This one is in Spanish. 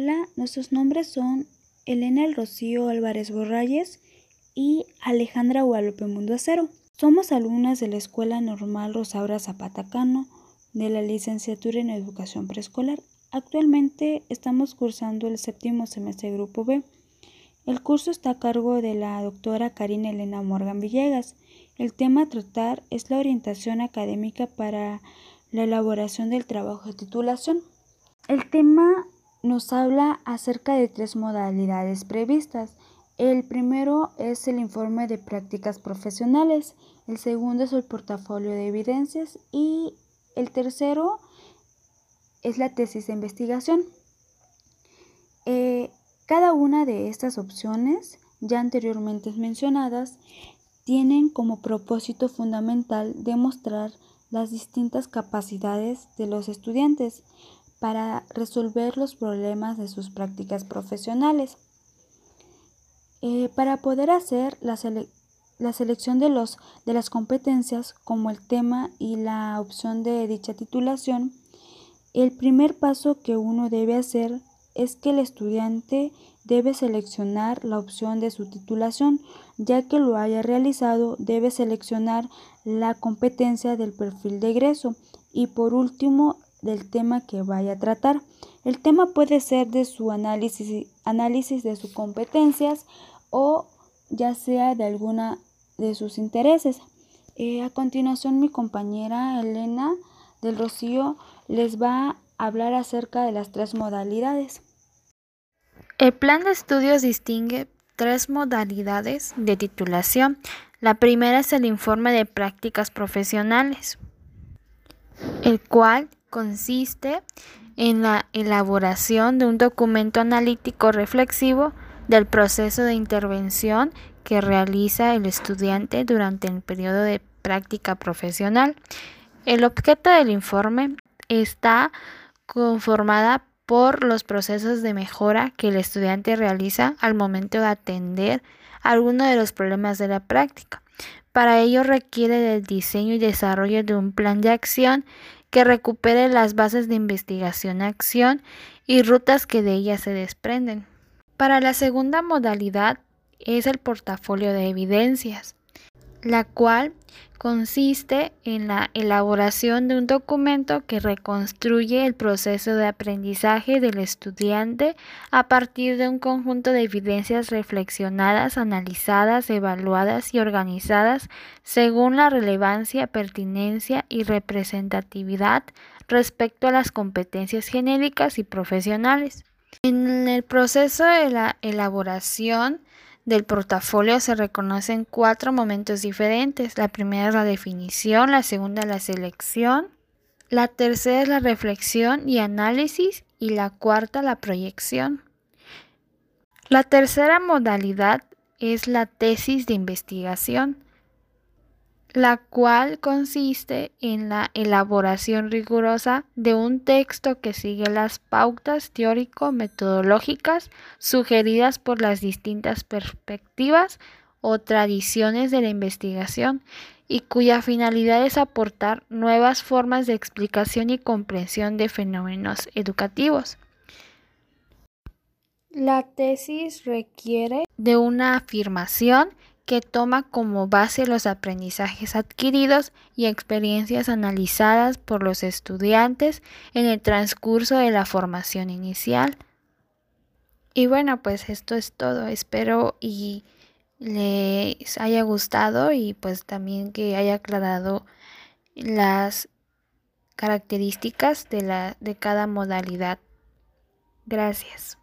Hola, nuestros nombres son Elena El Rocío Álvarez Borralles y Alejandra Guadalupe Mundo Acero. Somos alumnas de la Escuela Normal Rosaura Zapata Cano de la licenciatura en Educación Preescolar. Actualmente estamos cursando el séptimo semestre Grupo B. El curso está a cargo de la doctora Karina Elena Morgan Villegas. El tema a tratar es la orientación académica para la elaboración del trabajo de titulación. El tema nos habla acerca de tres modalidades previstas. El primero es el informe de prácticas profesionales, el segundo es el portafolio de evidencias y el tercero es la tesis de investigación. Eh, cada una de estas opciones, ya anteriormente mencionadas, tienen como propósito fundamental demostrar las distintas capacidades de los estudiantes para resolver los problemas de sus prácticas profesionales. Eh, para poder hacer la, selección de, los, de las competencias como el tema y la opción de dicha titulación, el primer paso que uno debe hacer es que el estudiante debe seleccionar la opción de su titulación, ya que lo haya realizado debe seleccionar la competencia del perfil de egreso y por último del tema que vaya a tratar. El tema puede ser de su análisis, análisis de sus competencias o ya sea de alguna de sus intereses. Eh, a continuación mi compañera Elena del Rocío les va a hablar acerca de las tres modalidades. El plan de estudios distingue tres modalidades de titulación. La primera es el informe de prácticas profesionales, el cual consiste en la elaboración de un documento analítico reflexivo del proceso de intervención que realiza el estudiante durante el periodo de práctica profesional. El objeto del informe está conformada por los procesos de mejora que el estudiante realiza al momento de atender alguno de los problemas de la práctica. Para ello requiere del diseño y desarrollo de un plan de acción que recupere las bases de investigación-acción y rutas que de ellas se desprenden. Para la segunda modalidad es el portafolio de evidencias la cual consiste en la elaboración de un documento que reconstruye el proceso de aprendizaje del estudiante a partir de un conjunto de evidencias reflexionadas, analizadas, evaluadas y organizadas según la relevancia, pertinencia y representatividad respecto a las competencias genéricas y profesionales. En el proceso de la elaboración del portafolio se reconocen cuatro momentos diferentes. La primera es la definición, la segunda la selección, la tercera es la reflexión y análisis y la cuarta la proyección. La tercera modalidad es la tesis de investigación la cual consiste en la elaboración rigurosa de un texto que sigue las pautas teórico-metodológicas sugeridas por las distintas perspectivas o tradiciones de la investigación y cuya finalidad es aportar nuevas formas de explicación y comprensión de fenómenos educativos. La tesis requiere de una afirmación que toma como base los aprendizajes adquiridos y experiencias analizadas por los estudiantes en el transcurso de la formación inicial. Y bueno, pues esto es todo. Espero y les haya gustado y pues también que haya aclarado las características de, la, de cada modalidad. Gracias.